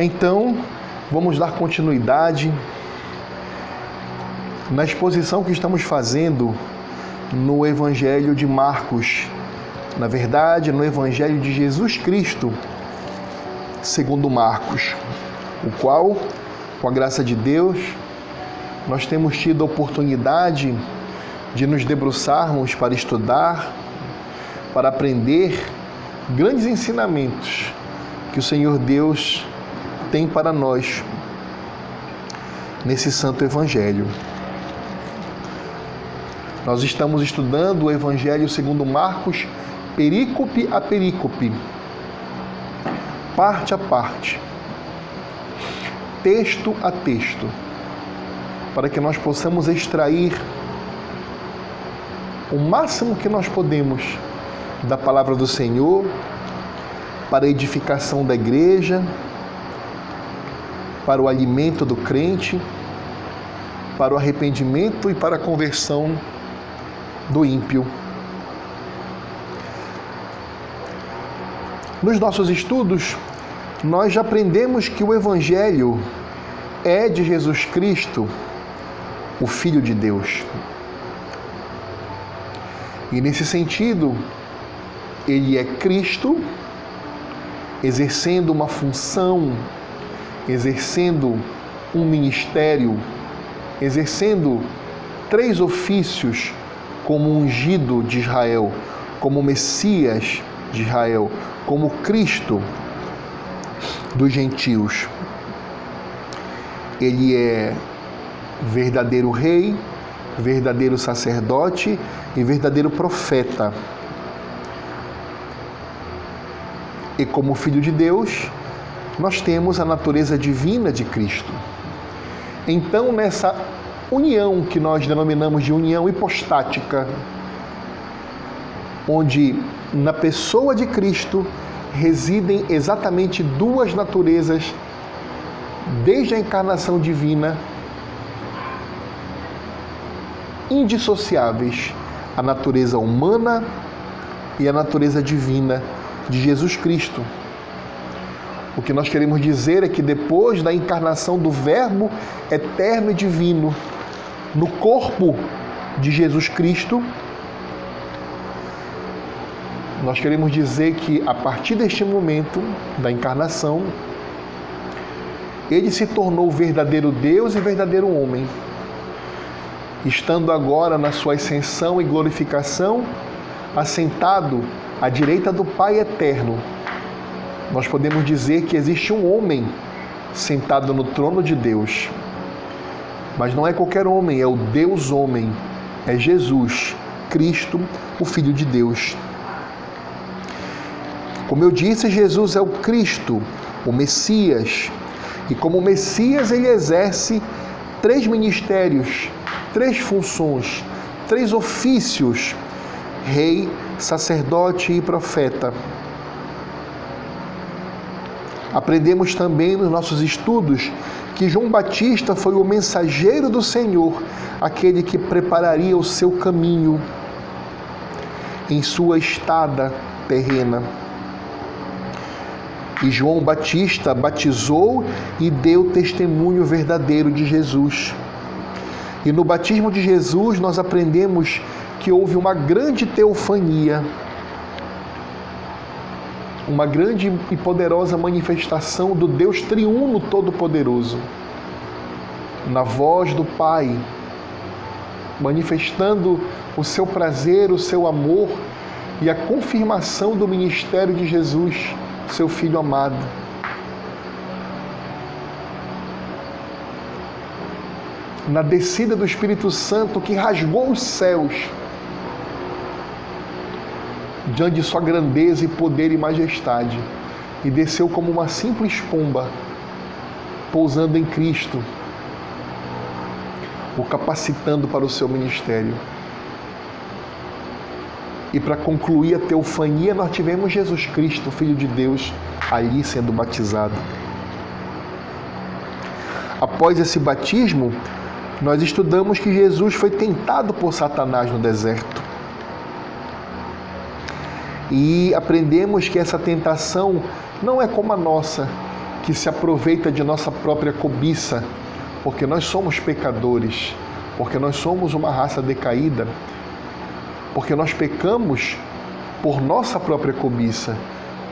Então, vamos dar continuidade na exposição que estamos fazendo no Evangelho de Marcos. Na verdade, no Evangelho de Jesus Cristo, segundo Marcos, o qual, com a graça de Deus, nós temos tido a oportunidade de nos debruçarmos para estudar, para aprender grandes ensinamentos que o Senhor Deus tem para nós nesse santo evangelho. Nós estamos estudando o evangelho segundo Marcos, perícope a perícope, parte a parte, texto a texto, para que nós possamos extrair o máximo que nós podemos da palavra do Senhor para a edificação da igreja, para o alimento do crente, para o arrependimento e para a conversão do ímpio. Nos nossos estudos, nós já aprendemos que o Evangelho é de Jesus Cristo, o Filho de Deus. E nesse sentido, ele é Cristo exercendo uma função, exercendo um ministério, exercendo três ofícios como ungido de Israel, como Messias de Israel, como Cristo dos gentios. Ele é verdadeiro rei, verdadeiro sacerdote e verdadeiro profeta. E como filho de Deus, nós temos a natureza divina de Cristo. Então, nessa união que nós denominamos de união hipostática, onde na pessoa de Cristo residem exatamente duas naturezas, desde a encarnação divina, indissociáveis a natureza humana e a natureza divina de Jesus Cristo. O que nós queremos dizer é que depois da encarnação do Verbo eterno e divino no corpo de Jesus Cristo, nós queremos dizer que a partir deste momento da encarnação, ele se tornou verdadeiro Deus e verdadeiro homem estando agora na sua ascensão e glorificação, assentado à direita do Pai eterno, nós podemos dizer que existe um homem sentado no trono de Deus. Mas não é qualquer homem, é o Deus homem, é Jesus, Cristo, o Filho de Deus. Como eu disse, Jesus é o Cristo, o Messias, e como Messias ele exerce três ministérios três funções, três ofícios: rei, sacerdote e profeta. Aprendemos também nos nossos estudos que João Batista foi o mensageiro do Senhor, aquele que prepararia o seu caminho em sua estada terrena. E João Batista batizou e deu testemunho verdadeiro de Jesus. E no batismo de Jesus nós aprendemos que houve uma grande teofania, uma grande e poderosa manifestação do Deus triuno todo-poderoso, na voz do Pai, manifestando o seu prazer, o seu amor e a confirmação do ministério de Jesus, seu Filho amado. na descida do Espírito Santo que rasgou os céus diante de sua grandeza e poder e majestade e desceu como uma simples pomba pousando em Cristo, o capacitando para o seu ministério. E para concluir a teofania, nós tivemos Jesus Cristo, Filho de Deus, ali sendo batizado. Após esse batismo, nós estudamos que Jesus foi tentado por Satanás no deserto. E aprendemos que essa tentação não é como a nossa, que se aproveita de nossa própria cobiça, porque nós somos pecadores, porque nós somos uma raça decaída, porque nós pecamos por nossa própria cobiça.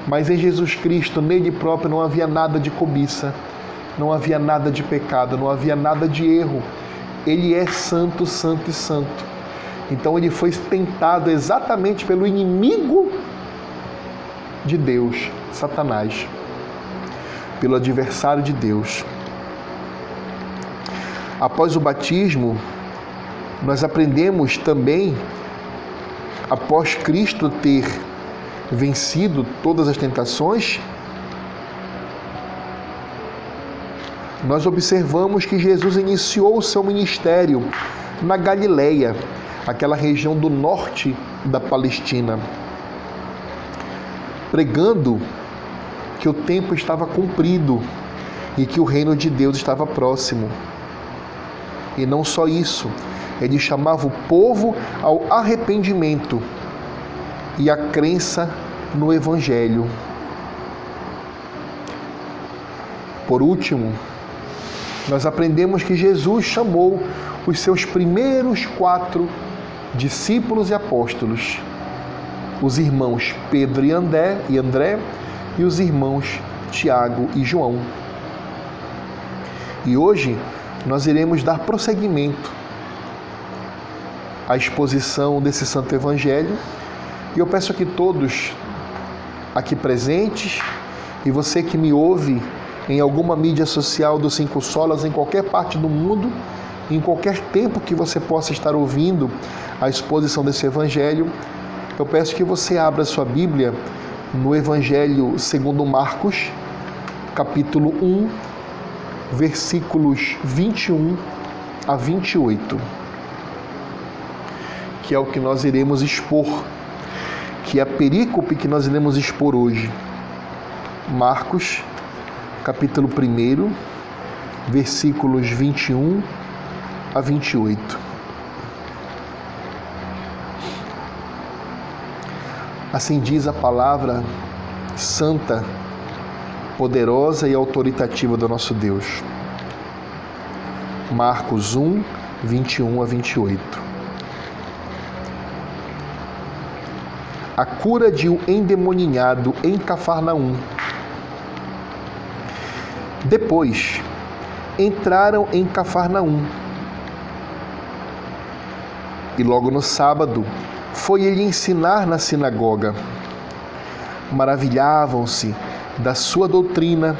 Mas em Jesus Cristo, nele próprio, não havia nada de cobiça, não havia nada de pecado, não havia nada de erro. Ele é santo, santo e santo. Então ele foi tentado exatamente pelo inimigo de Deus, Satanás, pelo adversário de Deus. Após o batismo, nós aprendemos também, após Cristo ter vencido todas as tentações, nós observamos que Jesus iniciou o seu ministério na Galileia, aquela região do norte da Palestina, pregando que o tempo estava cumprido e que o reino de Deus estava próximo. E não só isso, ele chamava o povo ao arrependimento e à crença no Evangelho. Por último, nós aprendemos que Jesus chamou os seus primeiros quatro discípulos e apóstolos, os irmãos Pedro e André, e André e os irmãos Tiago e João. E hoje nós iremos dar prosseguimento à exposição desse Santo Evangelho e eu peço que todos aqui presentes e você que me ouve em alguma mídia social do Cinco Solas, em qualquer parte do mundo, em qualquer tempo que você possa estar ouvindo a exposição desse Evangelho, eu peço que você abra sua Bíblia no Evangelho segundo Marcos, capítulo 1, versículos 21 a 28, que é o que nós iremos expor que é a perícope que nós iremos expor hoje. Marcos, capítulo 1, versículos 21 a 28. Assim diz a palavra santa, poderosa e autoritativa do nosso Deus. Marcos 1, 21 a 28. a cura de um endemoninhado em Cafarnaum. Depois, entraram em Cafarnaum. E logo no sábado, foi ele ensinar na sinagoga. Maravilhavam-se da sua doutrina,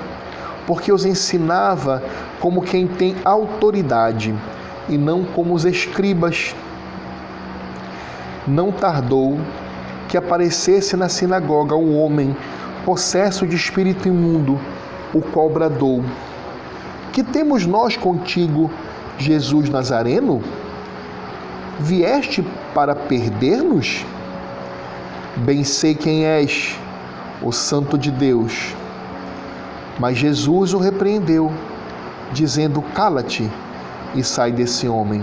porque os ensinava como quem tem autoridade e não como os escribas. Não tardou que aparecesse na sinagoga um homem possesso de espírito imundo, o qual bradou: Que temos nós contigo, Jesus Nazareno? Vieste para perder-nos? Bem sei quem és, o Santo de Deus. Mas Jesus o repreendeu, dizendo: Cala-te e sai desse homem.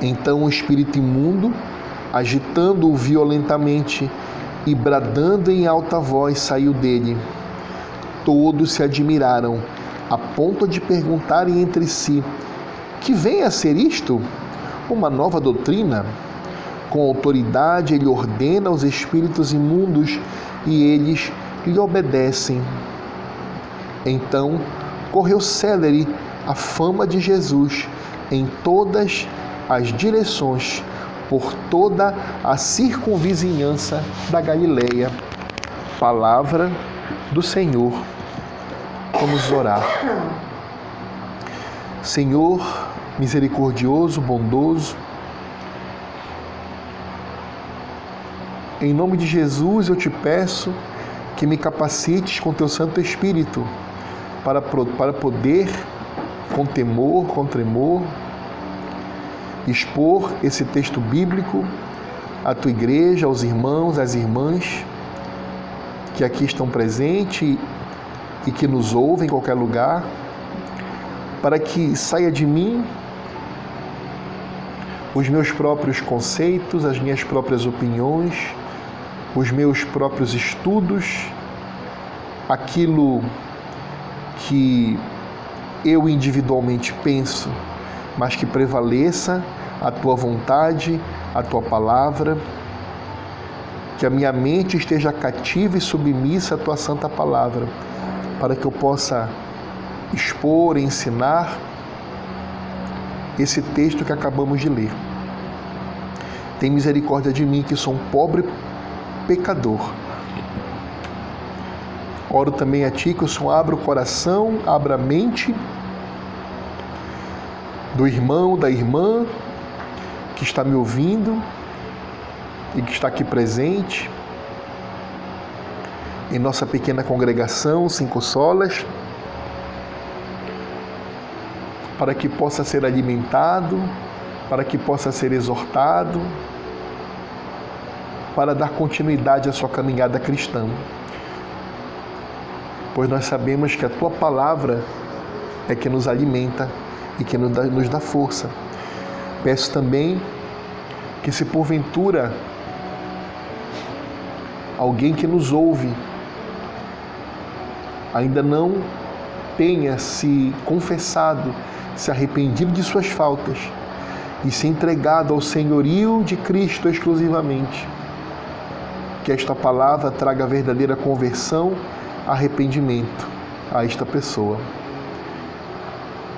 Então o espírito imundo agitando-o violentamente e bradando em alta voz, saiu dele. Todos se admiraram, a ponto de perguntarem entre si: Que vem a ser isto? Uma nova doutrina? Com autoridade ele ordena aos espíritos imundos e eles lhe obedecem. Então correu célere a fama de Jesus em todas as direções por toda a circunvizinhança da Galileia. Palavra do Senhor. Vamos orar. Senhor, misericordioso, bondoso, em nome de Jesus eu te peço que me capacites com teu Santo Espírito para, para poder, com temor, com tremor, expor esse texto bíblico à tua igreja, aos irmãos, às irmãs que aqui estão presentes e que nos ouvem em qualquer lugar, para que saia de mim os meus próprios conceitos, as minhas próprias opiniões, os meus próprios estudos, aquilo que eu individualmente penso, mas que prevaleça a tua vontade, a tua palavra, que a minha mente esteja cativa e submissa à tua santa palavra, para que eu possa expor, ensinar esse texto que acabamos de ler. Tem misericórdia de mim, que sou um pobre pecador. Oro também a Ti que o Senhor abra o coração, abra a mente do irmão, da irmã que está me ouvindo e que está aqui presente em nossa pequena congregação, Cinco Solas, para que possa ser alimentado, para que possa ser exortado, para dar continuidade à sua caminhada cristã. Pois nós sabemos que a tua palavra é que nos alimenta e que nos dá, nos dá força. Peço também que, se porventura alguém que nos ouve ainda não tenha se confessado, se arrependido de suas faltas e se entregado ao senhorio de Cristo exclusivamente, que esta palavra traga verdadeira conversão, arrependimento a esta pessoa.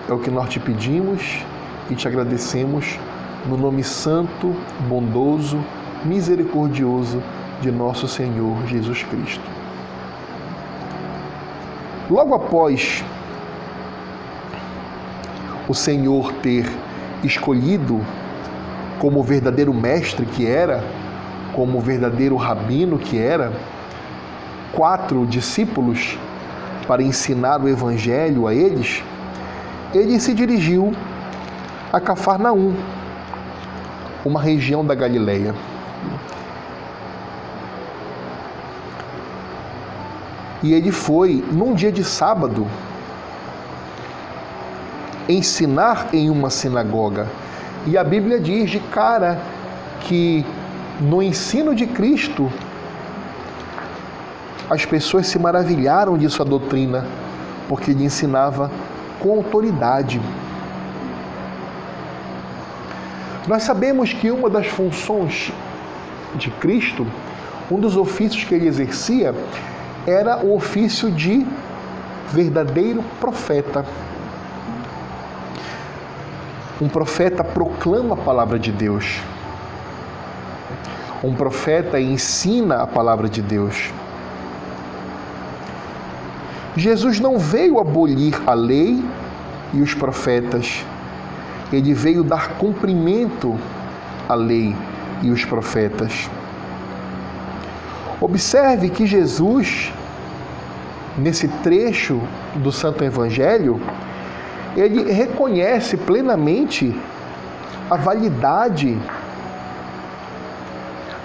É o que nós te pedimos e te agradecemos no nome santo, bondoso, misericordioso de nosso Senhor Jesus Cristo. Logo após o Senhor ter escolhido como verdadeiro mestre que era, como verdadeiro rabino que era, quatro discípulos para ensinar o evangelho a eles, ele se dirigiu a Cafarnaum, uma região da Galileia. E ele foi num dia de sábado ensinar em uma sinagoga. E a Bíblia diz de cara que no ensino de Cristo as pessoas se maravilharam de sua doutrina, porque ele ensinava com autoridade. Nós sabemos que uma das funções de Cristo, um dos ofícios que ele exercia, era o ofício de verdadeiro profeta. Um profeta proclama a palavra de Deus. Um profeta ensina a palavra de Deus. Jesus não veio abolir a lei e os profetas. Ele veio dar cumprimento à lei e os profetas. Observe que Jesus, nesse trecho do Santo Evangelho, ele reconhece plenamente a validade,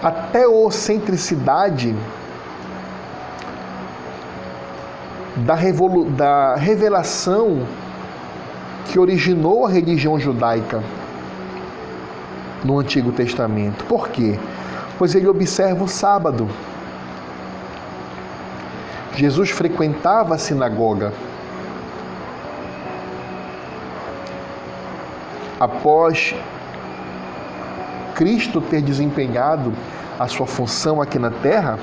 a teocentricidade da, da revelação que originou a religião judaica no Antigo Testamento. Por quê? Pois ele observa o sábado. Jesus frequentava a sinagoga. Após Cristo ter desempenhado a sua função aqui na terra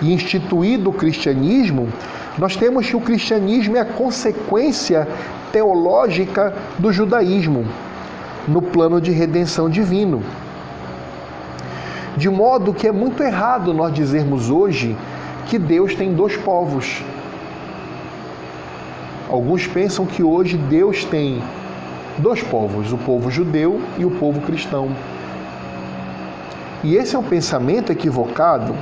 e instituído o cristianismo, nós temos que o cristianismo é a consequência teológica do judaísmo no plano de redenção divino. De modo que é muito errado nós dizermos hoje que Deus tem dois povos. Alguns pensam que hoje Deus tem dois povos, o povo judeu e o povo cristão. E esse é um pensamento equivocado,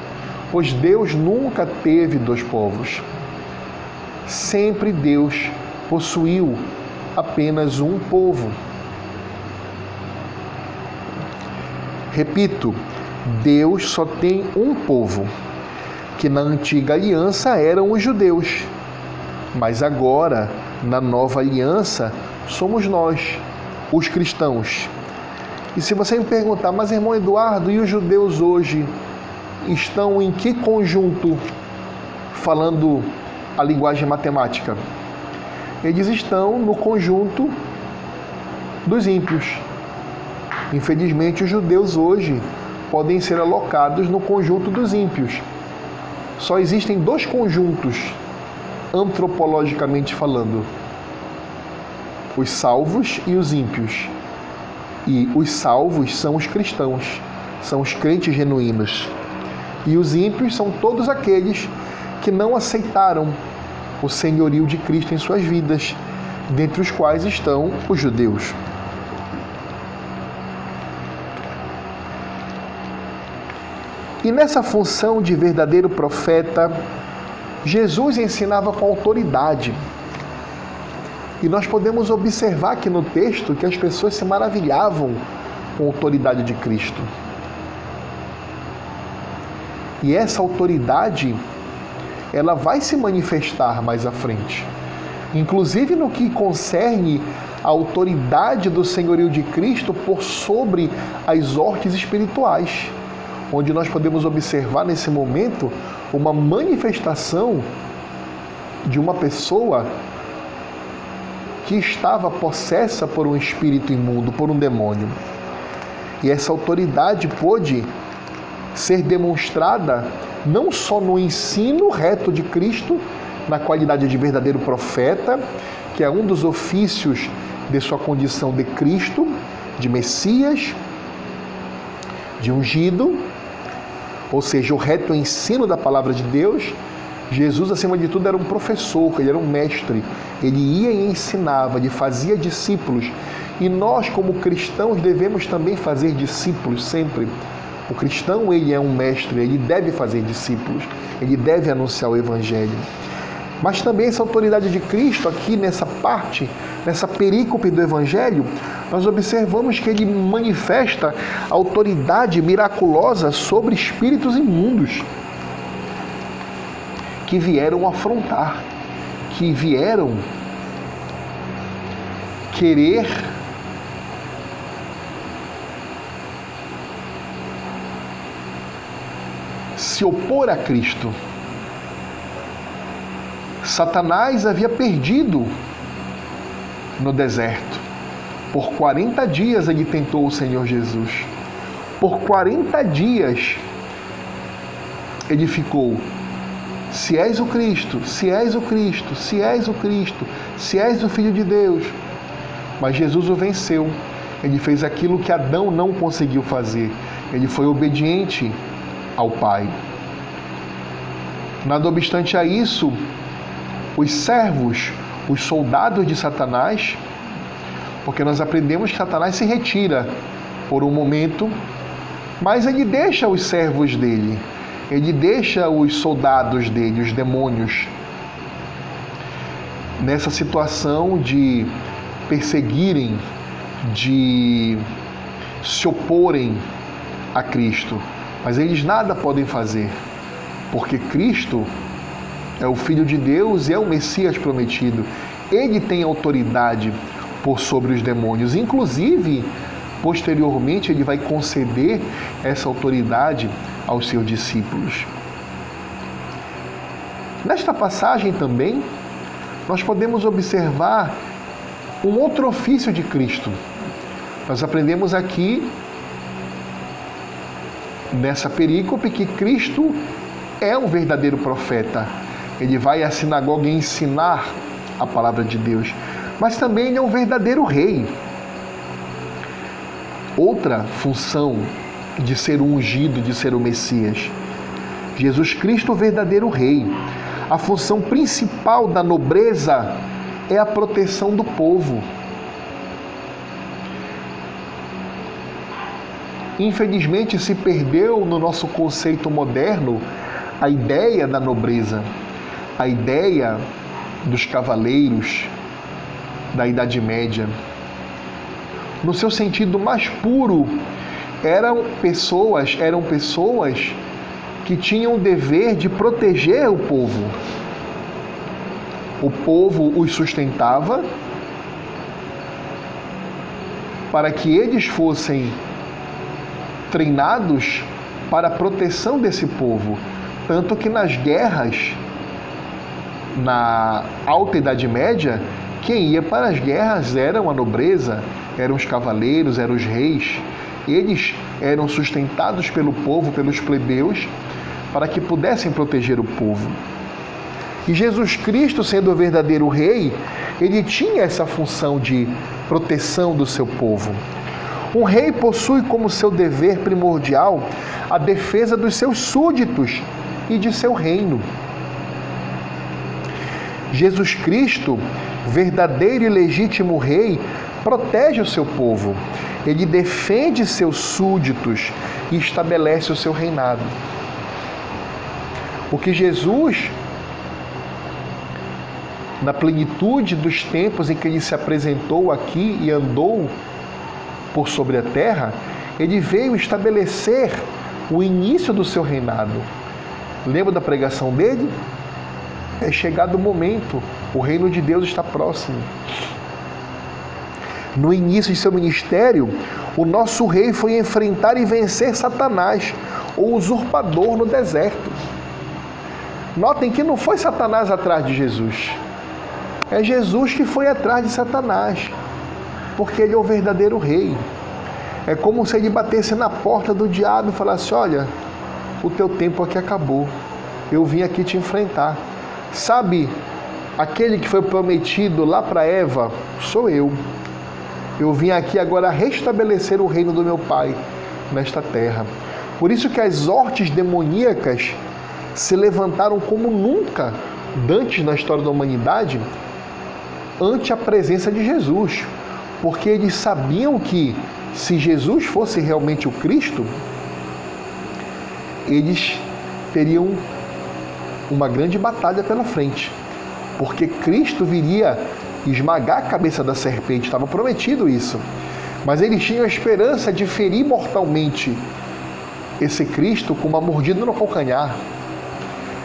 pois Deus nunca teve dois povos. Sempre Deus possuiu apenas um povo. Repito, Deus só tem um povo, que na antiga aliança eram os judeus, mas agora, na nova aliança, somos nós, os cristãos. E se você me perguntar, mas irmão Eduardo, e os judeus hoje estão em que conjunto falando a linguagem matemática? Eles estão no conjunto dos ímpios. Infelizmente, os judeus hoje podem ser alocados no conjunto dos ímpios. Só existem dois conjuntos, antropologicamente falando: os salvos e os ímpios. E os salvos são os cristãos, são os crentes genuínos. E os ímpios são todos aqueles que não aceitaram o senhorio de Cristo em suas vidas, dentre os quais estão os judeus. E nessa função de verdadeiro profeta, Jesus ensinava com autoridade. E nós podemos observar aqui no texto que as pessoas se maravilhavam com a autoridade de Cristo. E essa autoridade, ela vai se manifestar mais à frente. Inclusive no que concerne a autoridade do senhorio de Cristo por sobre as hortes espirituais onde nós podemos observar nesse momento uma manifestação de uma pessoa que estava possessa por um espírito imundo, por um demônio. E essa autoridade pôde ser demonstrada não só no ensino reto de Cristo, na qualidade de verdadeiro profeta, que é um dos ofícios de sua condição de Cristo, de Messias, de ungido, ou seja, o reto ensino da palavra de Deus, Jesus, acima de tudo, era um professor, ele era um mestre. Ele ia e ensinava, ele fazia discípulos. E nós, como cristãos, devemos também fazer discípulos sempre. O cristão, ele é um mestre, ele deve fazer discípulos, ele deve anunciar o evangelho. Mas também essa autoridade de Cristo, aqui nessa parte, nessa perícope do Evangelho, nós observamos que ele manifesta autoridade miraculosa sobre espíritos imundos que vieram afrontar, que vieram querer se opor a Cristo. Satanás havia perdido no deserto. Por 40 dias ele tentou o Senhor Jesus. Por 40 dias ele ficou. Se és o Cristo, se és o Cristo, se és o Cristo, se és o Filho de Deus. Mas Jesus o venceu. Ele fez aquilo que Adão não conseguiu fazer. Ele foi obediente ao Pai. Nada obstante a isso, os servos, os soldados de Satanás, porque nós aprendemos que Satanás se retira por um momento, mas ele deixa os servos dele, ele deixa os soldados dele, os demônios, nessa situação de perseguirem, de se oporem a Cristo. Mas eles nada podem fazer, porque Cristo é o Filho de Deus e é o Messias prometido. Ele tem autoridade por sobre os demônios. Inclusive, posteriormente, ele vai conceder essa autoridade aos seus discípulos. Nesta passagem também, nós podemos observar um outro ofício de Cristo. Nós aprendemos aqui, nessa perícope, que Cristo é um verdadeiro profeta ele vai à sinagoga ensinar a palavra de Deus, mas também ele é um verdadeiro rei. Outra função de ser o ungido, de ser o Messias. Jesus Cristo, o verdadeiro rei. A função principal da nobreza é a proteção do povo. Infelizmente se perdeu no nosso conceito moderno a ideia da nobreza a ideia dos cavaleiros da Idade Média. No seu sentido mais puro, eram pessoas, eram pessoas que tinham o dever de proteger o povo. O povo os sustentava para que eles fossem treinados para a proteção desse povo, tanto que nas guerras na Alta Idade Média, quem ia para as guerras eram a nobreza, eram os cavaleiros, eram os reis. Eles eram sustentados pelo povo, pelos plebeus, para que pudessem proteger o povo. E Jesus Cristo, sendo o verdadeiro rei, ele tinha essa função de proteção do seu povo. Um rei possui como seu dever primordial a defesa dos seus súditos e de seu reino. Jesus Cristo, verdadeiro e legítimo rei, protege o seu povo, ele defende seus súditos e estabelece o seu reinado. O que Jesus, na plenitude dos tempos em que ele se apresentou aqui e andou por sobre a terra, ele veio estabelecer o início do seu reinado. Lembra da pregação dele? É chegado o momento, o reino de Deus está próximo. No início de seu ministério, o nosso rei foi enfrentar e vencer Satanás, o usurpador no deserto. Notem que não foi Satanás atrás de Jesus. É Jesus que foi atrás de Satanás, porque ele é o verdadeiro rei. É como se ele batesse na porta do diabo e falasse: Olha, o teu tempo aqui acabou. Eu vim aqui te enfrentar. Sabe, aquele que foi prometido lá para Eva, sou eu. Eu vim aqui agora restabelecer o reino do meu Pai nesta terra. Por isso que as hortes demoníacas se levantaram como nunca antes na história da humanidade ante a presença de Jesus, porque eles sabiam que se Jesus fosse realmente o Cristo, eles teriam uma grande batalha pela frente, porque Cristo viria esmagar a cabeça da serpente, estava prometido isso. Mas eles tinham a esperança de ferir mortalmente esse Cristo com uma mordida no calcanhar.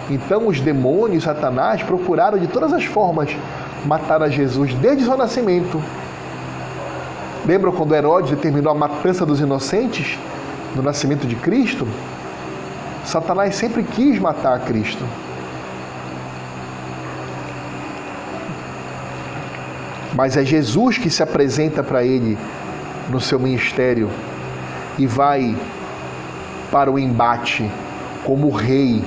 Então os demônios, Satanás, procuraram de todas as formas matar a Jesus desde seu nascimento. Lembram quando Herodes determinou a matança dos inocentes no nascimento de Cristo? Satanás sempre quis matar Cristo. Mas é Jesus que se apresenta para ele no seu ministério e vai para o embate como rei,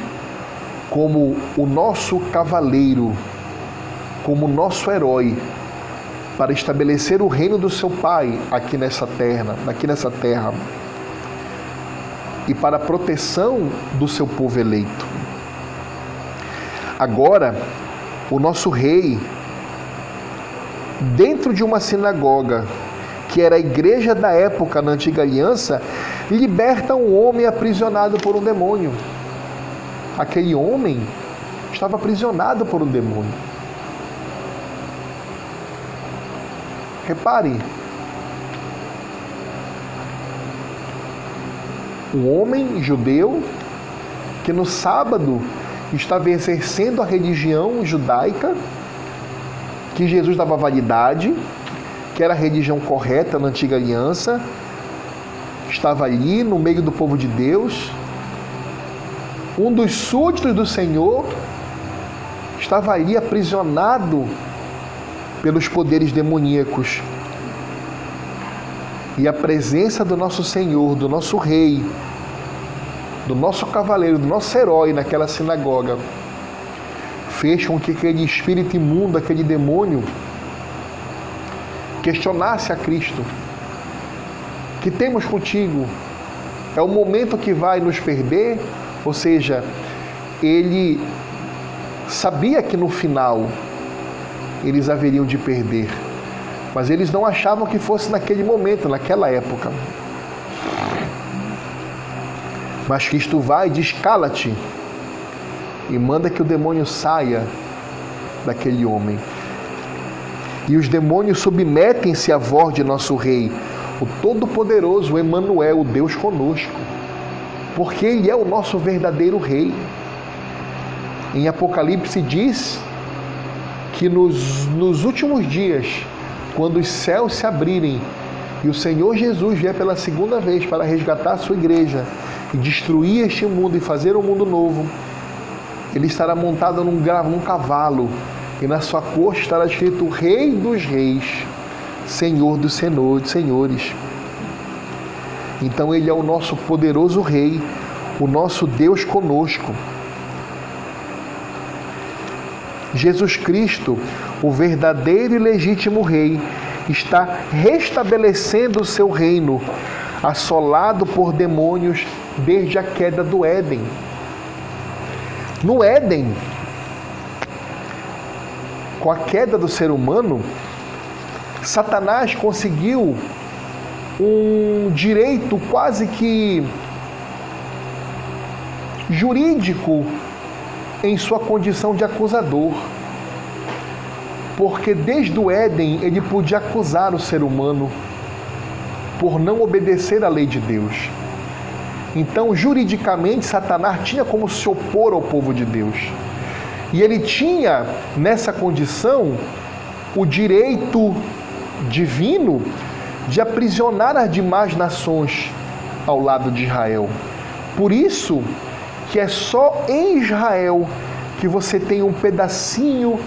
como o nosso cavaleiro, como nosso herói para estabelecer o reino do seu Pai aqui nessa terra, aqui nessa terra, e para a proteção do seu povo eleito. Agora, o nosso rei dentro de uma sinagoga, que era a igreja da época na antiga aliança, liberta um homem aprisionado por um demônio. Aquele homem estava aprisionado por um demônio. Repare, um homem judeu que no sábado estava exercendo a religião judaica que Jesus dava validade, que era a religião correta na antiga aliança, estava ali no meio do povo de Deus. Um dos súditos do Senhor estava ali aprisionado pelos poderes demoníacos. E a presença do nosso Senhor, do nosso Rei, do nosso cavaleiro, do nosso herói naquela sinagoga fez com que aquele espírito imundo, aquele demônio, questionasse a Cristo: Que temos contigo? É o momento que vai nos perder? Ou seja, ele sabia que no final eles haveriam de perder, mas eles não achavam que fosse naquele momento, naquela época. Mas Cristo vai e diz: Cala-te e manda que o demônio saia daquele homem. E os demônios submetem-se à voz de nosso Rei, o Todo-Poderoso Emmanuel, o Deus conosco, porque Ele é o nosso verdadeiro Rei. Em Apocalipse diz que nos, nos últimos dias, quando os céus se abrirem e o Senhor Jesus vier pela segunda vez para resgatar a sua igreja e destruir este mundo e fazer um mundo novo, ele estará montado num, num cavalo, e na sua costa estará escrito Rei dos Reis, Senhor dos Senhores. Então ele é o nosso poderoso Rei, o nosso Deus conosco. Jesus Cristo, o verdadeiro e legítimo Rei, está restabelecendo o seu reino, assolado por demônios desde a queda do Éden. No Éden, com a queda do ser humano, Satanás conseguiu um direito quase que jurídico em sua condição de acusador. Porque desde o Éden ele podia acusar o ser humano por não obedecer à lei de Deus. Então, juridicamente, Satanás tinha como se opor ao povo de Deus. E ele tinha nessa condição o direito divino de aprisionar as demais nações ao lado de Israel. Por isso que é só em Israel que você tem um pedacinho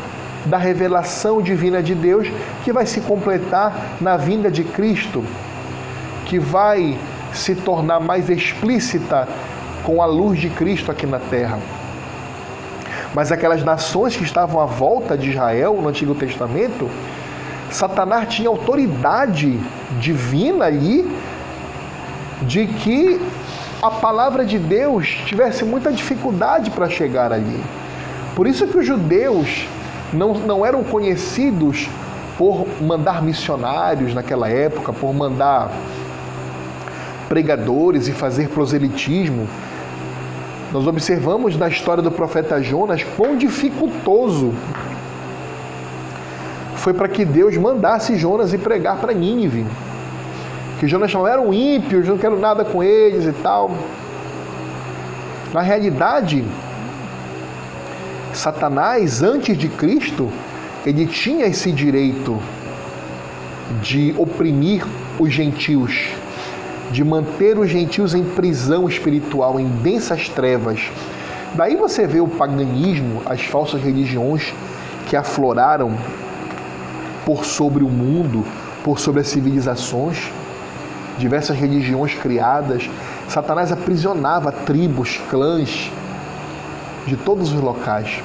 da revelação divina de Deus que vai se completar na vinda de Cristo, que vai se tornar mais explícita com a luz de Cristo aqui na terra. Mas aquelas nações que estavam à volta de Israel no Antigo Testamento, Satanás tinha autoridade divina ali de que a palavra de Deus tivesse muita dificuldade para chegar ali. Por isso que os judeus não, não eram conhecidos por mandar missionários naquela época, por mandar pregadores e fazer proselitismo. Nós observamos na história do profeta Jonas quão dificultoso foi para que Deus mandasse Jonas ir pregar para Nínive. Que Jonas não eram ímpios, não quero nada com eles e tal. Na realidade, Satanás, antes de Cristo, ele tinha esse direito de oprimir os gentios, de manter os gentios em prisão espiritual, em densas trevas. Daí você vê o paganismo, as falsas religiões que afloraram por sobre o mundo, por sobre as civilizações, diversas religiões criadas. Satanás aprisionava tribos, clãs de todos os locais.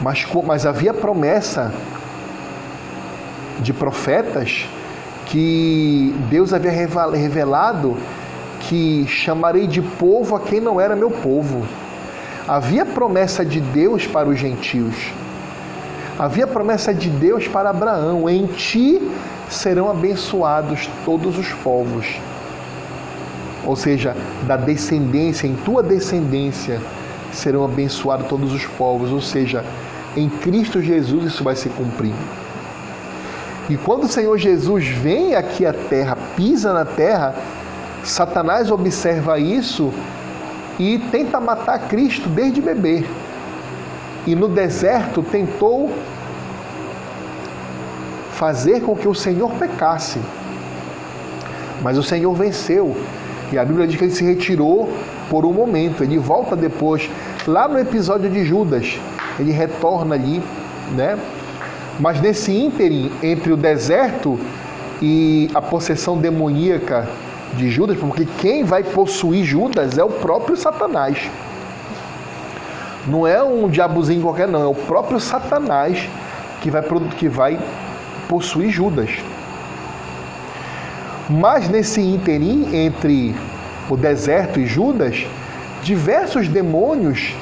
Mas, mas havia promessa de profetas que Deus havia revelado que chamarei de povo a quem não era meu povo. Havia promessa de Deus para os gentios. Havia promessa de Deus para Abraão: em ti serão abençoados todos os povos. Ou seja, da descendência, em tua descendência serão abençoados todos os povos. Ou seja, em Cristo Jesus isso vai se cumprir. E quando o Senhor Jesus vem aqui à terra, pisa na terra, Satanás observa isso e tenta matar Cristo desde bebê. E no deserto tentou fazer com que o Senhor pecasse. Mas o Senhor venceu. E a Bíblia diz que ele se retirou por um momento. Ele volta depois, lá no episódio de Judas. Ele retorna ali, né? Mas nesse ínterim entre o deserto e a possessão demoníaca de Judas, porque quem vai possuir Judas é o próprio Satanás. Não é um diabozinho qualquer, não, é o próprio Satanás que vai, que vai possuir Judas. Mas nesse interim entre o deserto e Judas, diversos demônios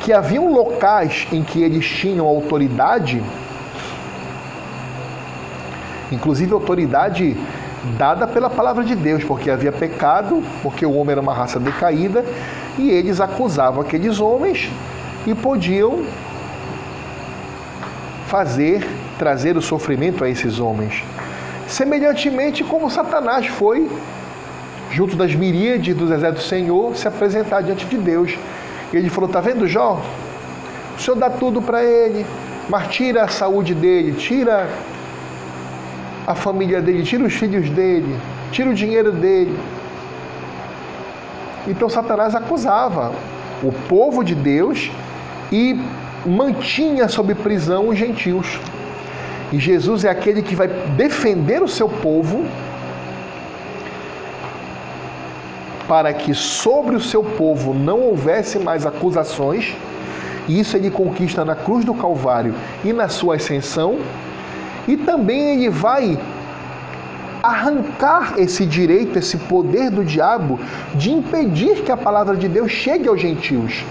que haviam locais em que eles tinham autoridade, inclusive autoridade dada pela palavra de Deus, porque havia pecado, porque o homem era uma raça decaída, e eles acusavam aqueles homens e podiam fazer trazer o sofrimento a esses homens. Semelhantemente como Satanás foi, junto das miríades dos exércitos do Senhor, se apresentar diante de Deus. E ele falou: Está vendo Jó? O Senhor dá tudo para ele, mas tira a saúde dele, tira a família dele, tira os filhos dele, tira o dinheiro dele. Então Satanás acusava o povo de Deus e mantinha sob prisão os gentios. E Jesus é aquele que vai defender o seu povo para que sobre o seu povo não houvesse mais acusações. E isso ele conquista na cruz do Calvário e na sua ascensão. E também ele vai arrancar esse direito, esse poder do diabo de impedir que a palavra de Deus chegue aos gentios.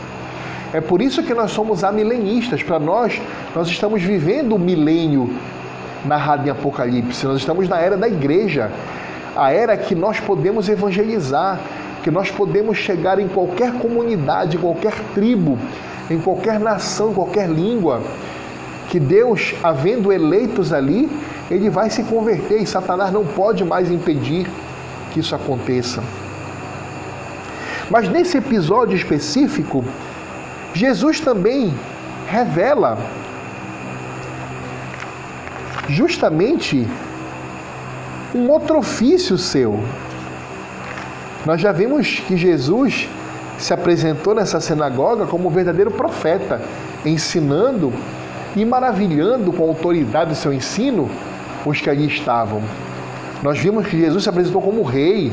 É por isso que nós somos amilenistas. Para nós, nós estamos vivendo o milênio narrado em Apocalipse. Nós estamos na era da igreja, a era que nós podemos evangelizar, que nós podemos chegar em qualquer comunidade, qualquer tribo, em qualquer nação, qualquer língua. Que Deus, havendo eleitos ali, ele vai se converter e Satanás não pode mais impedir que isso aconteça. Mas nesse episódio específico, Jesus também revela justamente um outro ofício seu. Nós já vimos que Jesus se apresentou nessa sinagoga como um verdadeiro profeta, ensinando e maravilhando com a autoridade do seu ensino os que ali estavam. Nós vimos que Jesus se apresentou como rei,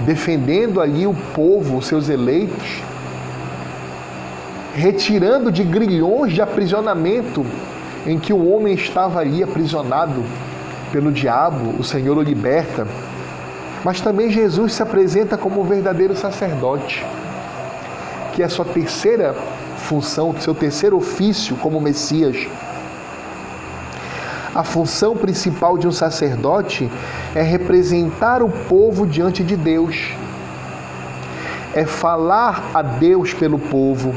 defendendo ali o povo, os seus eleitos, retirando de grilhões de aprisionamento em que o homem estava ali aprisionado pelo diabo, o Senhor o liberta. Mas também Jesus se apresenta como o verdadeiro sacerdote, que é a sua terceira função, seu terceiro ofício como Messias. A função principal de um sacerdote é representar o povo diante de Deus, é falar a Deus pelo povo,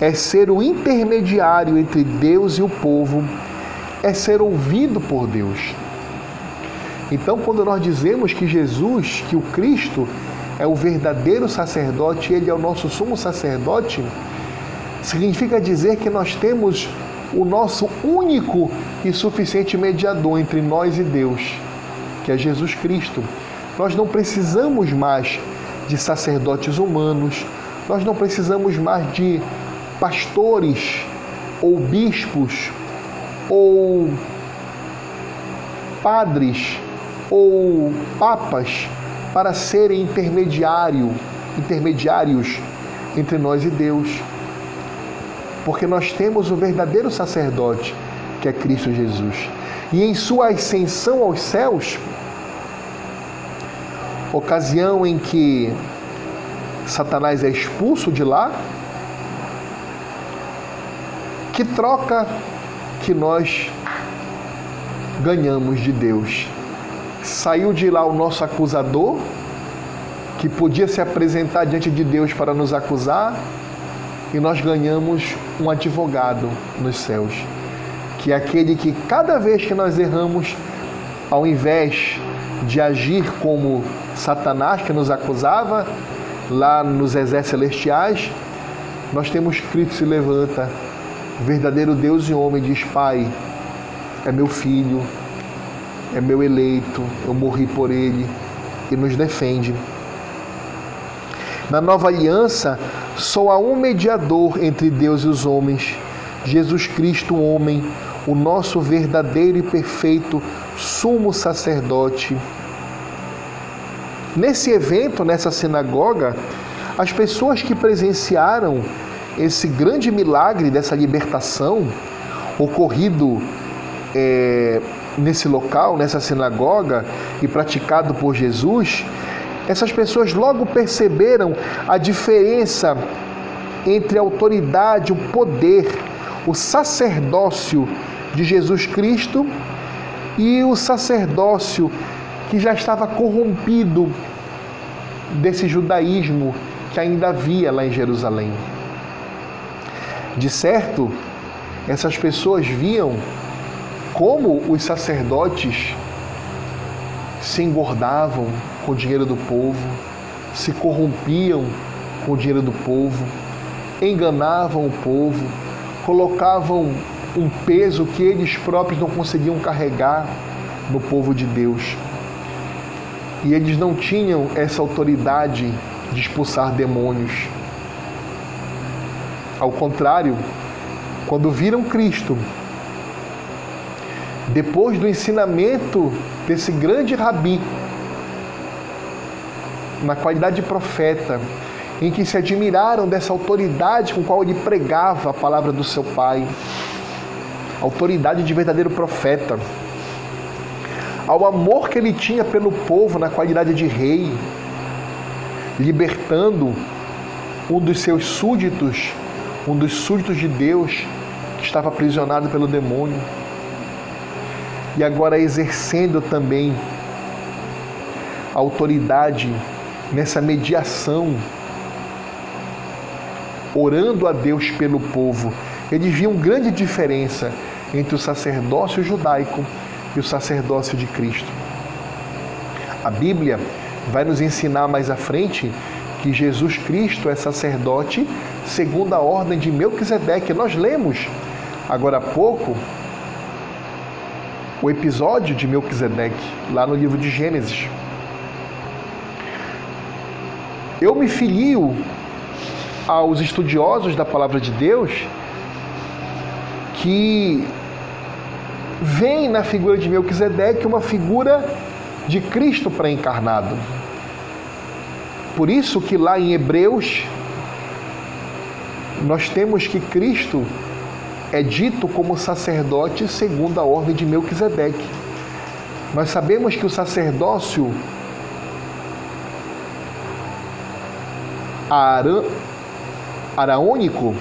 é ser o intermediário entre Deus e o povo, é ser ouvido por Deus. Então, quando nós dizemos que Jesus, que o Cristo é o verdadeiro sacerdote, ele é o nosso sumo sacerdote, significa dizer que nós temos o nosso único e suficiente mediador entre nós e Deus, que é Jesus Cristo. Nós não precisamos mais de sacerdotes humanos, nós não precisamos mais de pastores ou bispos ou padres ou papas para serem intermediário, intermediários entre nós e Deus. Porque nós temos o verdadeiro sacerdote, que é Cristo Jesus. E em sua ascensão aos céus, ocasião em que Satanás é expulso de lá, que troca que nós ganhamos de Deus? Saiu de lá o nosso acusador, que podia se apresentar diante de Deus para nos acusar, e nós ganhamos um advogado nos céus, que é aquele que cada vez que nós erramos, ao invés de agir como Satanás que nos acusava lá nos exércitos celestiais, nós temos Cristo se levanta verdadeiro Deus e homem diz: Pai, é meu filho, é meu eleito, eu morri por ele e nos defende. Na nova aliança, só há um mediador entre Deus e os homens, Jesus Cristo, homem, o nosso verdadeiro e perfeito sumo sacerdote. Nesse evento, nessa sinagoga, as pessoas que presenciaram esse grande milagre dessa libertação ocorrido é, nesse local, nessa sinagoga e praticado por Jesus, essas pessoas logo perceberam a diferença entre a autoridade, o poder, o sacerdócio de Jesus Cristo e o sacerdócio que já estava corrompido desse judaísmo que ainda havia lá em Jerusalém. De certo, essas pessoas viam como os sacerdotes se engordavam com o dinheiro do povo, se corrompiam com o dinheiro do povo, enganavam o povo, colocavam um peso que eles próprios não conseguiam carregar no povo de Deus. E eles não tinham essa autoridade de expulsar demônios Ao contrário, quando viram Cristo, depois do ensinamento desse grande rabi, na qualidade de profeta, em que se admiraram dessa autoridade com qual ele pregava a palavra do seu Pai, autoridade de verdadeiro profeta, ao amor que ele tinha pelo povo na qualidade de rei, libertando um dos seus súditos, um dos súditos de Deus que estava aprisionado pelo demônio, e agora exercendo também a autoridade nessa mediação, orando a Deus pelo povo. Eles viam grande diferença entre o sacerdócio judaico e o sacerdócio de Cristo. A Bíblia vai nos ensinar mais à frente que Jesus Cristo é sacerdote segundo a ordem de Melquisedeque. Nós lemos agora há pouco o episódio de Melquisedeque, lá no livro de Gênesis. Eu me filio aos estudiosos da palavra de Deus que vem na figura de Melquisedeque uma figura de Cristo pré-encarnado. Por isso que lá em Hebreus nós temos que Cristo é dito como sacerdote segundo a ordem de Melquisedeque. Nós sabemos que o sacerdócio araônico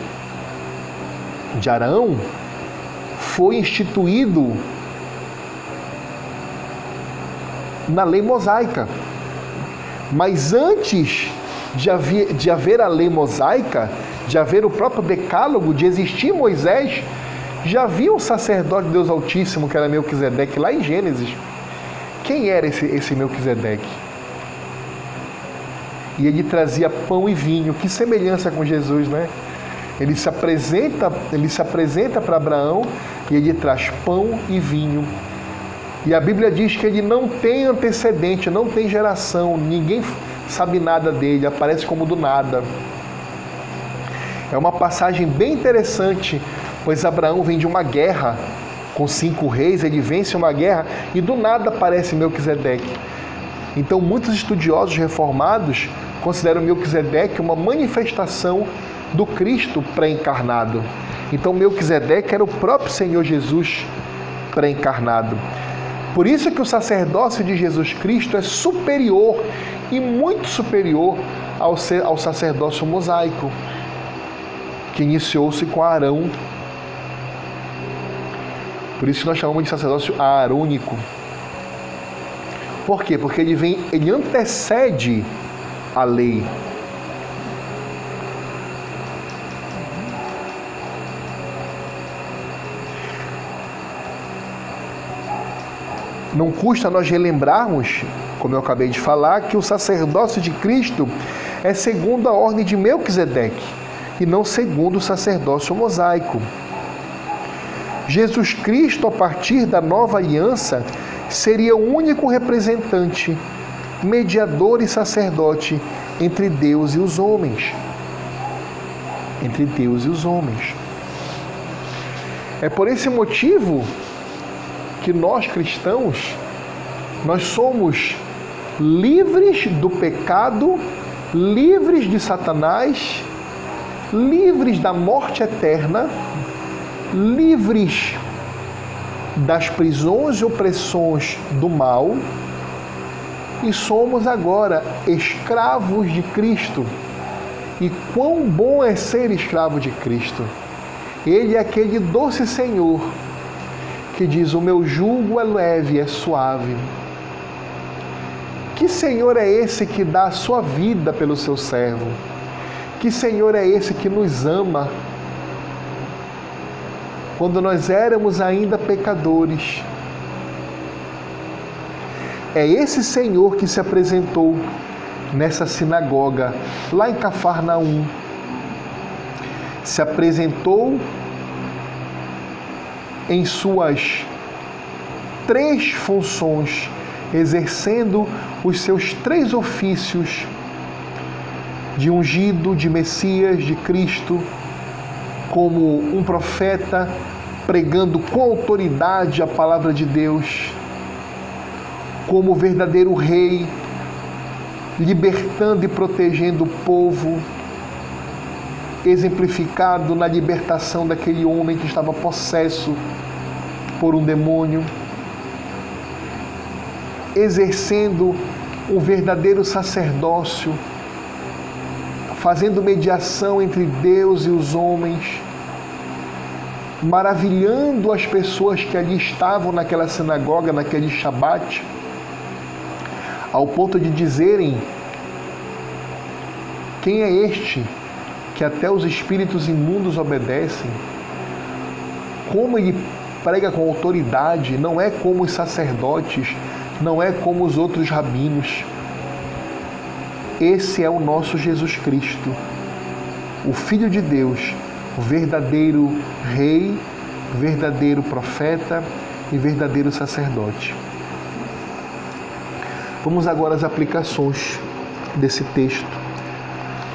de Arão foi instituído na lei mosaica. Mas antes de haver, de haver a lei mosaica, de haver o próprio decálogo, de existir Moisés, já havia um sacerdote de Deus Altíssimo, que era Melquisedeque, lá em Gênesis. Quem era esse, esse Melquisedeque? E ele trazia pão e vinho. Que semelhança com Jesus, né? Ele se apresenta, ele se apresenta para Abraão e ele traz pão e vinho. E a Bíblia diz que ele não tem antecedente, não tem geração, ninguém sabe nada dele, aparece como do nada. É uma passagem bem interessante, pois Abraão vem de uma guerra com cinco reis, ele vence uma guerra e do nada aparece Melquisedeque. Então, muitos estudiosos reformados consideram Melquisedeque uma manifestação do Cristo pré-encarnado. Então, Melquisedeque era o próprio Senhor Jesus pré-encarnado. Por isso que o sacerdócio de Jesus Cristo é superior e muito superior ao, ao sacerdócio mosaico, que iniciou-se com Arão. Por isso que nós chamamos de sacerdócio arônico. Por quê? Porque ele vem, ele antecede a lei. Não custa nós relembrarmos, como eu acabei de falar, que o sacerdócio de Cristo é segundo a ordem de Melquisedeque e não segundo o sacerdócio mosaico. Jesus Cristo, a partir da nova aliança, seria o único representante, mediador e sacerdote entre Deus e os homens. Entre Deus e os homens. É por esse motivo que nós cristãos nós somos livres do pecado, livres de Satanás, livres da morte eterna, livres das prisões e opressões do mal, e somos agora escravos de Cristo. E quão bom é ser escravo de Cristo! Ele é aquele doce Senhor que diz: O meu jugo é leve, é suave. Que Senhor é esse que dá a sua vida pelo seu servo? Que Senhor é esse que nos ama quando nós éramos ainda pecadores? É esse Senhor que se apresentou nessa sinagoga, lá em Cafarnaum. Se apresentou em suas três funções, exercendo os seus três ofícios de ungido, de Messias, de Cristo, como um profeta pregando com autoridade a palavra de Deus, como verdadeiro rei, libertando e protegendo o povo, exemplificado na libertação daquele homem que estava possesso por um demônio, exercendo um verdadeiro sacerdócio, fazendo mediação entre Deus e os homens, maravilhando as pessoas que ali estavam naquela sinagoga, naquele Shabat, ao ponto de dizerem: Quem é este que até os espíritos imundos obedecem? Como ele prega com autoridade, não é como os sacerdotes, não é como os outros rabinos. Esse é o nosso Jesus Cristo, o Filho de Deus, o verdadeiro Rei, verdadeiro profeta e verdadeiro sacerdote. Vamos agora às aplicações desse texto.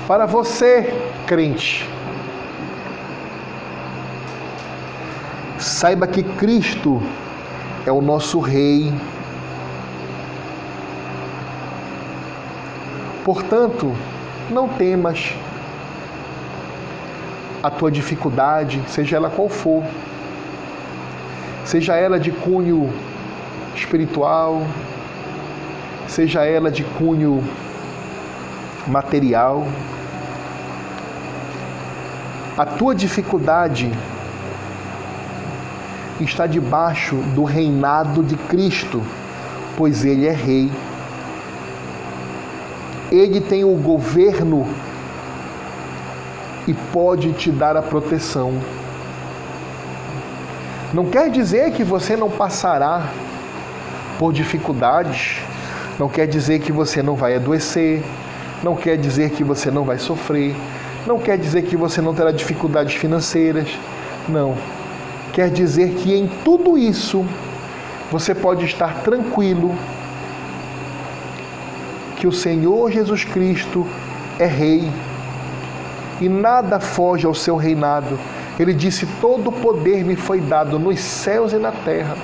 Para você, crente, Saiba que Cristo é o nosso Rei. Portanto, não temas a tua dificuldade, seja ela qual for, seja ela de cunho espiritual, seja ela de cunho material. A tua dificuldade está debaixo do reinado de Cristo, pois ele é rei. Ele tem o governo e pode te dar a proteção. Não quer dizer que você não passará por dificuldades, não quer dizer que você não vai adoecer, não quer dizer que você não vai sofrer, não quer dizer que você não terá dificuldades financeiras. Não quer dizer que em tudo isso você pode estar tranquilo que o Senhor Jesus Cristo é Rei e nada foge ao seu reinado. Ele disse: Todo poder me foi dado nos céus e na terra.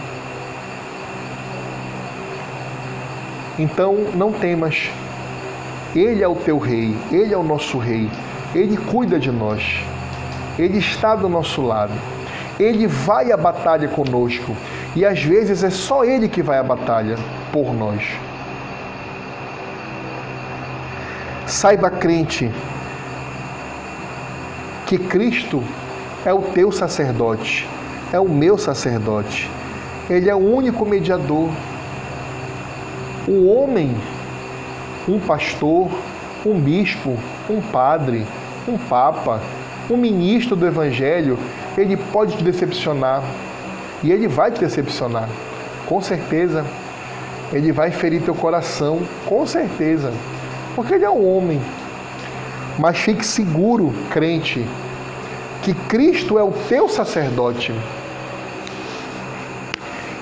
Então não temas, Ele é o teu Rei, Ele é o nosso Rei, Ele cuida de nós, Ele está do nosso lado. Ele vai à batalha conosco e às vezes é só Ele que vai à batalha por nós. Saiba, crente, que Cristo é o teu sacerdote, é o meu sacerdote. Ele é o único mediador. O homem, um pastor, um bispo, um padre, um papa, um ministro do Evangelho, ele pode te decepcionar. E ele vai te decepcionar, com certeza. Ele vai ferir teu coração, com certeza. Porque ele é um homem. Mas fique seguro, crente, que Cristo é o teu sacerdote.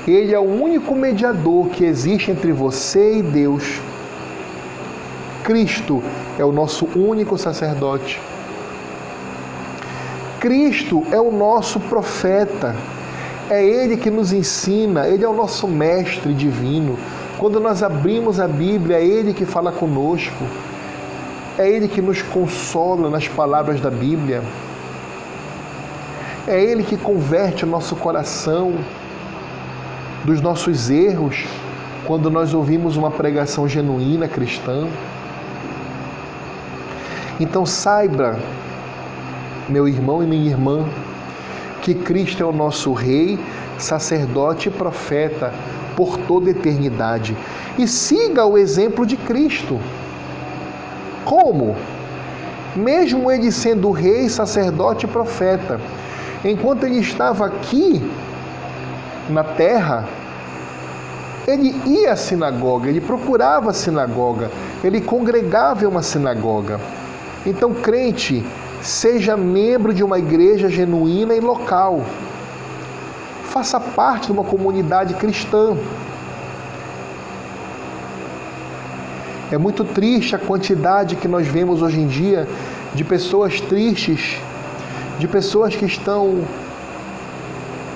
Ele é o único mediador que existe entre você e Deus. Cristo é o nosso único sacerdote. Cristo é o nosso profeta. É Ele que nos ensina, Ele é o nosso mestre divino. Quando nós abrimos a Bíblia, é Ele que fala conosco. É Ele que nos consola nas palavras da Bíblia. É Ele que converte o nosso coração dos nossos erros quando nós ouvimos uma pregação genuína cristã. Então saiba meu irmão e minha irmã, que Cristo é o nosso Rei, sacerdote e profeta por toda eternidade. E siga o exemplo de Cristo. Como? Mesmo ele sendo rei, sacerdote e profeta, enquanto ele estava aqui na terra, ele ia à sinagoga, ele procurava a sinagoga, ele congregava em uma sinagoga. Então, crente, Seja membro de uma igreja genuína e local. Faça parte de uma comunidade cristã. É muito triste a quantidade que nós vemos hoje em dia de pessoas tristes, de pessoas que estão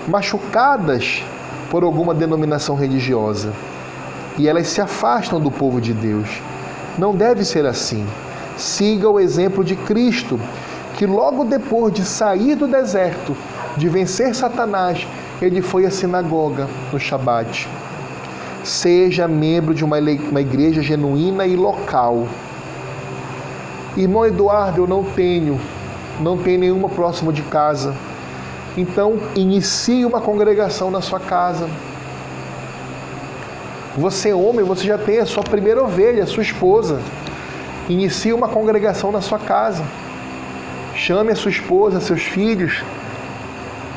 machucadas por alguma denominação religiosa e elas se afastam do povo de Deus. Não deve ser assim. Siga o exemplo de Cristo, que logo depois de sair do deserto, de vencer Satanás, ele foi à sinagoga no Shabat. Seja membro de uma igreja genuína e local. Irmão Eduardo, eu não tenho, não tenho nenhuma próximo de casa. Então, inicie uma congregação na sua casa. Você, homem, você já tem a sua primeira ovelha, a sua esposa. Inicie uma congregação na sua casa. Chame a sua esposa, seus filhos.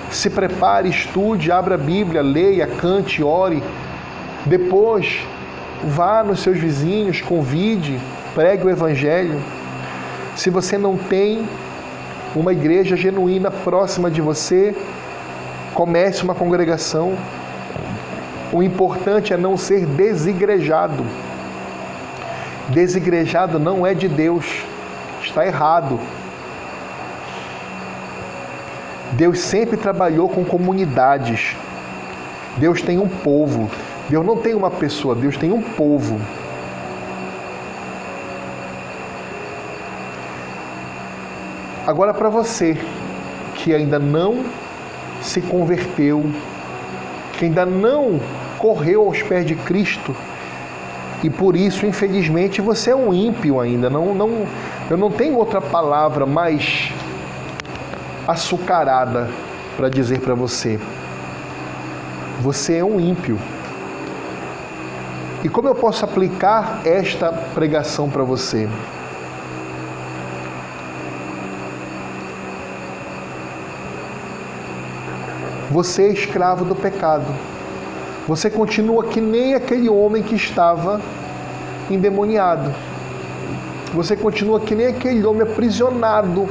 Se prepare, estude, abra a Bíblia, leia, cante, ore. Depois, vá nos seus vizinhos, convide, pregue o Evangelho. Se você não tem uma igreja genuína próxima de você, comece uma congregação. O importante é não ser desigrejado. Desigrejado não é de Deus, está errado. Deus sempre trabalhou com comunidades. Deus tem um povo. Deus não tem uma pessoa, Deus tem um povo. Agora, para você que ainda não se converteu, que ainda não correu aos pés de Cristo, e por isso, infelizmente, você é um ímpio ainda. Não, não, eu não tenho outra palavra mais açucarada para dizer para você. Você é um ímpio. E como eu posso aplicar esta pregação para você? Você é escravo do pecado. Você continua que nem aquele homem que estava endemoniado. Você continua que nem aquele homem aprisionado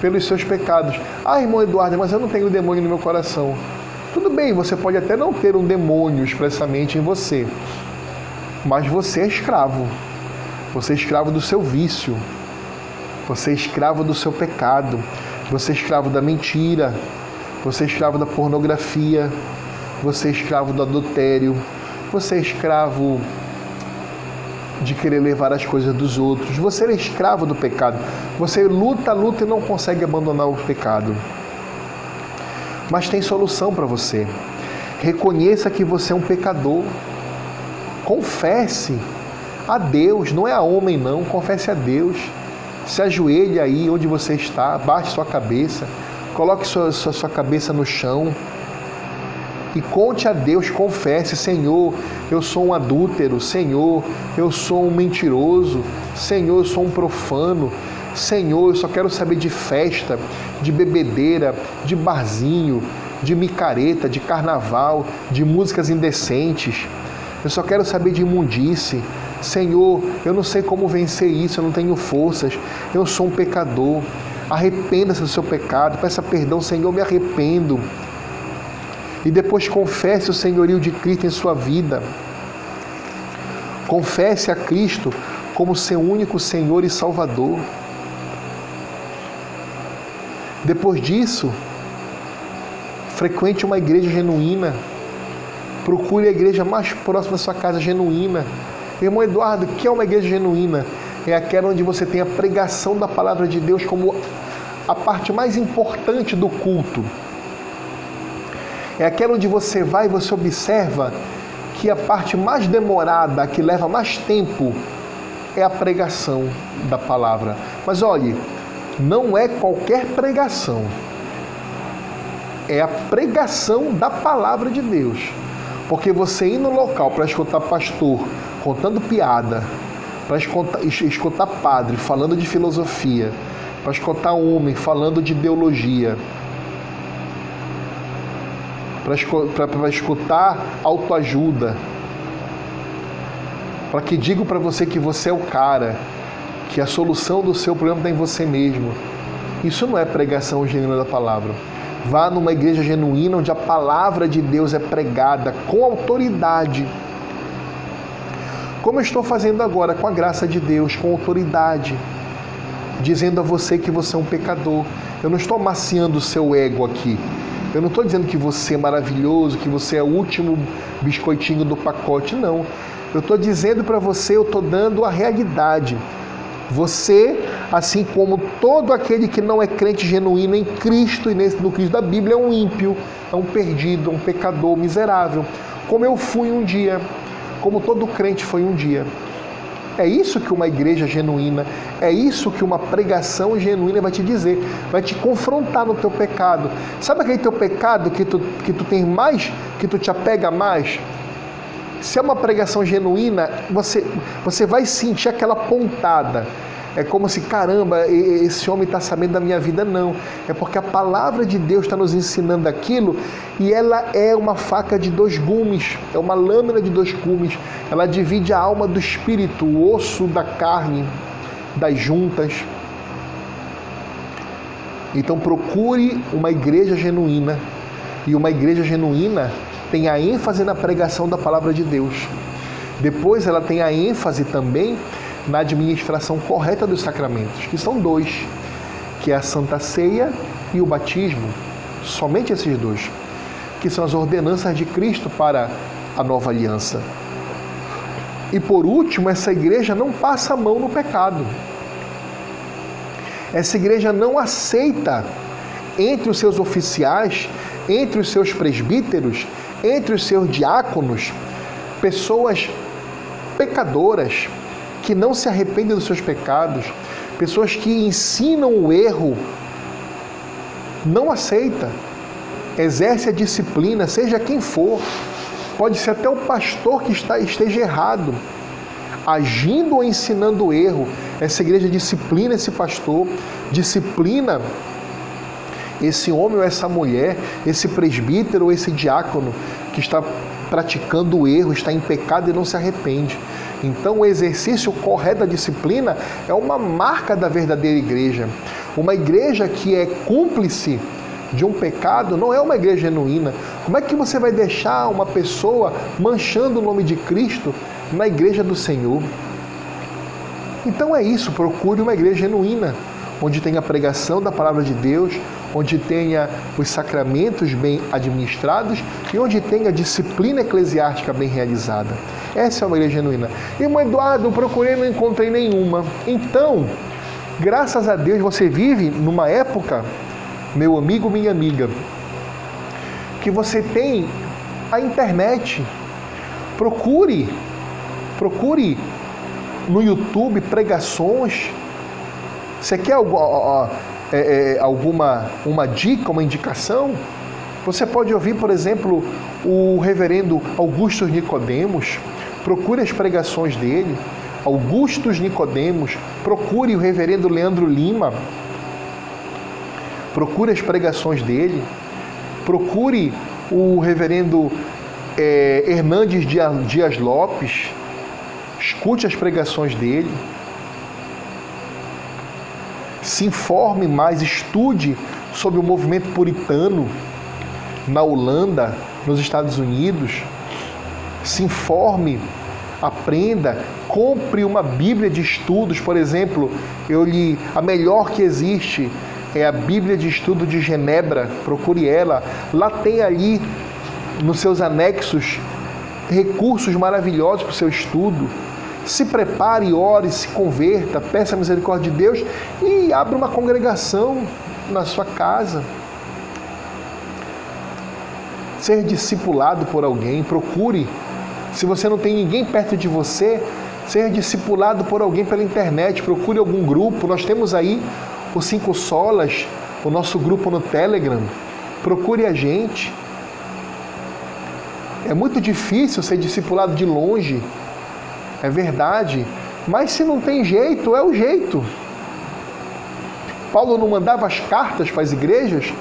pelos seus pecados. Ah, irmão Eduardo, mas eu não tenho demônio no meu coração. Tudo bem, você pode até não ter um demônio expressamente em você, mas você é escravo. Você é escravo do seu vício. Você é escravo do seu pecado. Você é escravo da mentira. Você é escravo da pornografia, você é escravo do adultério, você é escravo de querer levar as coisas dos outros, você é escravo do pecado. Você luta, luta e não consegue abandonar o pecado. Mas tem solução para você. Reconheça que você é um pecador. Confesse a Deus, não é a homem não, confesse a Deus. Se ajoelhe aí onde você está, baixe sua cabeça Coloque sua, sua, sua cabeça no chão e conte a Deus, confesse: Senhor, eu sou um adúltero, Senhor, eu sou um mentiroso, Senhor, eu sou um profano, Senhor, eu só quero saber de festa, de bebedeira, de barzinho, de micareta, de carnaval, de músicas indecentes. Eu só quero saber de imundice. Senhor, eu não sei como vencer isso, eu não tenho forças, eu sou um pecador. Arrependa-se do seu pecado, peça perdão, Senhor, me arrependo. E depois confesse o senhorio de Cristo em sua vida. Confesse a Cristo como seu único Senhor e Salvador. Depois disso, frequente uma igreja genuína. Procure a igreja mais próxima da sua casa genuína. Irmão Eduardo, o que é uma igreja genuína? É aquela onde você tem a pregação da palavra de Deus como a parte mais importante do culto. É aquela onde você vai e você observa que a parte mais demorada, que leva mais tempo, é a pregação da palavra. Mas olhe, não é qualquer pregação. É a pregação da palavra de Deus. Porque você ir no local para escutar pastor contando piada, para escutar, escutar padre falando de filosofia, para escutar homem falando de ideologia, para escutar autoajuda, para que digam para você que você é o cara, que a solução do seu problema está em você mesmo. Isso não é pregação genuína da palavra. Vá numa igreja genuína onde a palavra de Deus é pregada com autoridade como eu estou fazendo agora, com a graça de Deus, com autoridade, dizendo a você que você é um pecador. Eu não estou amaciando o seu ego aqui. Eu não estou dizendo que você é maravilhoso, que você é o último biscoitinho do pacote, não. Eu estou dizendo para você, eu estou dando a realidade. Você, assim como todo aquele que não é crente genuíno em Cristo e no Cristo da Bíblia, é um ímpio, é um perdido, um pecador miserável, como eu fui um dia, como todo crente foi um dia. É isso que uma igreja genuína, é isso que uma pregação genuína vai te dizer, vai te confrontar no teu pecado. Sabe aquele teu pecado que tu, que tu tem mais, que tu te apega mais? Se é uma pregação genuína, você, você vai sentir aquela pontada. É como se, caramba, esse homem está sabendo da minha vida. Não. É porque a palavra de Deus está nos ensinando aquilo e ela é uma faca de dois gumes, é uma lâmina de dois gumes. Ela divide a alma do espírito, o osso da carne, das juntas. Então procure uma igreja genuína. E uma igreja genuína tem a ênfase na pregação da palavra de Deus. Depois ela tem a ênfase também na administração correta dos sacramentos, que são dois, que é a Santa Ceia e o batismo. Somente esses dois, que são as ordenanças de Cristo para a nova aliança. E por último, essa igreja não passa a mão no pecado. Essa igreja não aceita entre os seus oficiais, entre os seus presbíteros, entre os seus diáconos, pessoas pecadoras, que não se arrependem dos seus pecados, pessoas que ensinam o erro, não aceita, exerce a disciplina, seja quem for, pode ser até o pastor que está, esteja errado, agindo ou ensinando o erro. Essa igreja disciplina esse pastor, disciplina esse homem ou essa mulher, esse presbítero ou esse diácono que está praticando o erro, está em pecado e não se arrepende. Então, o exercício correto da disciplina é uma marca da verdadeira igreja. Uma igreja que é cúmplice de um pecado não é uma igreja genuína. Como é que você vai deixar uma pessoa manchando o nome de Cristo na igreja do Senhor? Então é isso, procure uma igreja genuína, onde tenha a pregação da palavra de Deus, onde tenha os sacramentos bem administrados e onde tenha disciplina eclesiástica bem realizada. Essa é uma igreja genuína. Irmão Eduardo, procurei não encontrei nenhuma. Então, graças a Deus, você vive numa época, meu amigo, minha amiga, que você tem a internet. Procure, procure no YouTube pregações. Você quer é, é, alguma uma dica, uma indicação? Você pode ouvir, por exemplo, o reverendo Augusto Nicodemos, procure as pregações dele. Augustus Nicodemos, procure o reverendo Leandro Lima, procure as pregações dele, procure o reverendo é, Hernandes Dias Lopes, escute as pregações dele, se informe mais, estude sobre o movimento puritano na Holanda, nos Estados Unidos, se informe, aprenda, compre uma Bíblia de estudos, por exemplo, eu li a melhor que existe é a Bíblia de Estudo de Genebra, procure ela. Lá tem ali nos seus anexos recursos maravilhosos para o seu estudo. Se prepare, ore, se converta, peça a misericórdia de Deus e abra uma congregação na sua casa ser discipulado por alguém, procure. Se você não tem ninguém perto de você, ser discipulado por alguém pela internet, procure algum grupo. Nós temos aí o Cinco Solas, o nosso grupo no Telegram. Procure a gente. É muito difícil ser discipulado de longe, é verdade, mas se não tem jeito, é o jeito. Paulo não mandava as cartas para as igrejas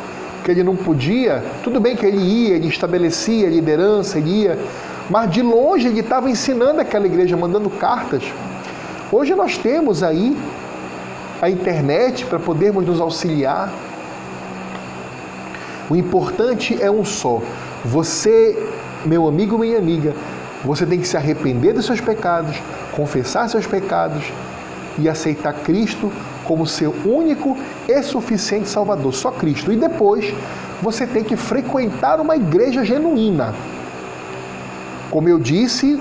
que ele não podia, tudo bem que ele ia, ele estabelecia liderança, ele ia, mas de longe ele estava ensinando aquela igreja, mandando cartas. Hoje nós temos aí a internet para podermos nos auxiliar. O importante é um só. Você, meu amigo, minha amiga, você tem que se arrepender dos seus pecados, confessar seus pecados e aceitar Cristo como seu único e suficiente Salvador, só Cristo. E depois você tem que frequentar uma igreja genuína. Como eu disse,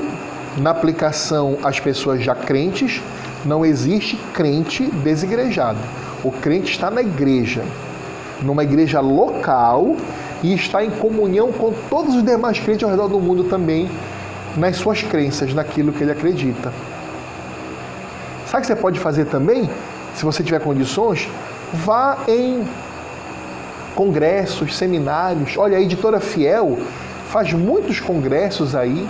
na aplicação às pessoas já crentes, não existe crente desigrejado. O crente está na igreja, numa igreja local e está em comunhão com todos os demais crentes ao redor do mundo também, nas suas crenças, naquilo que ele acredita. Sabe o que você pode fazer também? Se você tiver condições, vá em congressos, seminários. Olha, a editora Fiel faz muitos congressos aí.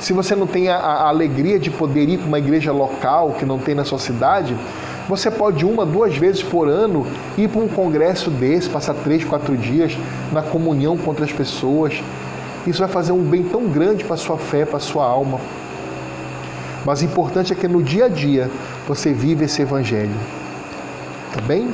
Se você não tem a, a alegria de poder ir para uma igreja local que não tem na sua cidade, você pode uma, duas vezes por ano ir para um congresso desse, passar três, quatro dias na comunhão com outras pessoas. Isso vai fazer um bem tão grande para a sua fé, para a sua alma. Mas o importante é que no dia a dia você vive esse evangelho. Tá bem?